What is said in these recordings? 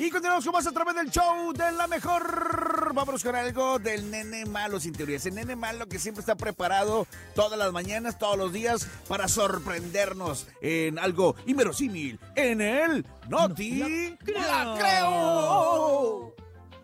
Y continuamos con más a través del show de la mejor. Vámonos con algo del nene malo sin teoría. Ese nene malo que siempre está preparado todas las mañanas, todos los días, para sorprendernos en algo inverosímil. En el Noti. ¡La creo!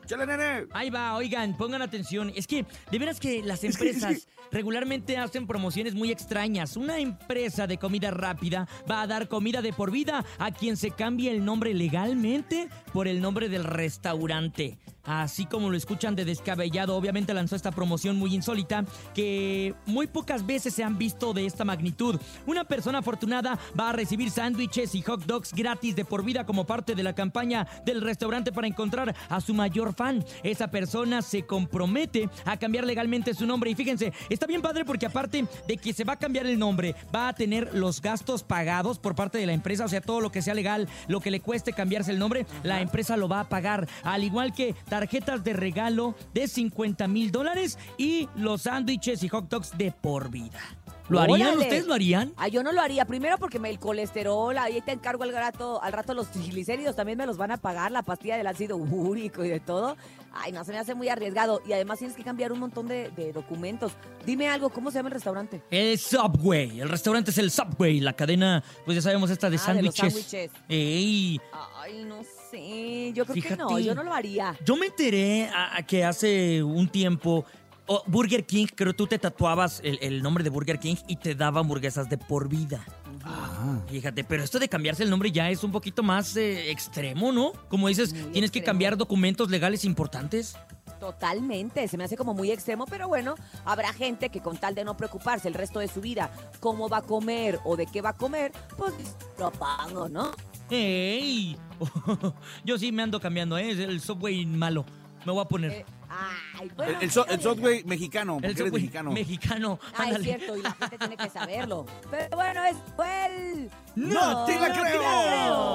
¡Chale, nene! Ahí va, oigan, pongan atención. Es que, de veras que las empresas regularmente hacen promociones muy extrañas. Una empresa de comida rápida va a dar comida de por vida a quien se cambie el nombre legalmente por el nombre del restaurante. Así como lo escuchan de descabellado, obviamente lanzó esta promoción muy insólita que muy pocas veces se han visto de esta magnitud. Una persona afortunada va a recibir sándwiches y hot dogs gratis de por vida como parte de la campaña del restaurante para encontrar a su mayor fan. Esa persona se compromete a cambiar legalmente su nombre y fíjense, está bien padre porque aparte de que se va a cambiar el nombre, va a tener los gastos pagados por parte de la empresa, o sea, todo lo que sea legal, lo que le cueste cambiarse el nombre, la empresa lo va a pagar, al igual que tarjetas de regalo de 50 mil dólares y los sándwiches y hot dogs de por vida. ¿Lo harían? Órale. ¿Ustedes lo harían? Ah, yo no lo haría. Primero porque me, el colesterol, ahí te encargo al rato, al rato los triglicéridos también me los van a pagar, la pastilla del ácido úrico y de todo. Ay, no, se me hace muy arriesgado. Y además tienes que cambiar un montón de, de documentos. Dime algo, ¿cómo se llama el restaurante? El Subway. El restaurante es el Subway. La cadena, pues ya sabemos, esta de Ah, de los sándwiches. sándwiches. Ey, Ay, no sé. Yo creo Fíjate. que no, yo no lo haría. Yo me enteré a- a que hace un tiempo oh, Burger King, creo tú te tatuabas el, el nombre de Burger King y te daba hamburguesas de por vida. Ah. Fíjate, pero esto de cambiarse el nombre ya es un poquito más eh, extremo, ¿no? Como dices, Muy tienes que cambiar documentos legales importantes. Totalmente, se me hace como muy extremo, pero bueno, habrá gente que con tal de no preocuparse el resto de su vida cómo va a comer o de qué va a comer, pues lo pago, ¿no? ¡Ey! Yo sí me ando cambiando, ¿eh? Es el Subway malo. Me voy a poner. Eh, ay, bueno, El, el, so- está el bien. Subway mexicano, porque el eres Subway mexicano. mexicano. Ah, es cierto, y la gente tiene que saberlo. Pero bueno, es fue el... ¡No te la creo!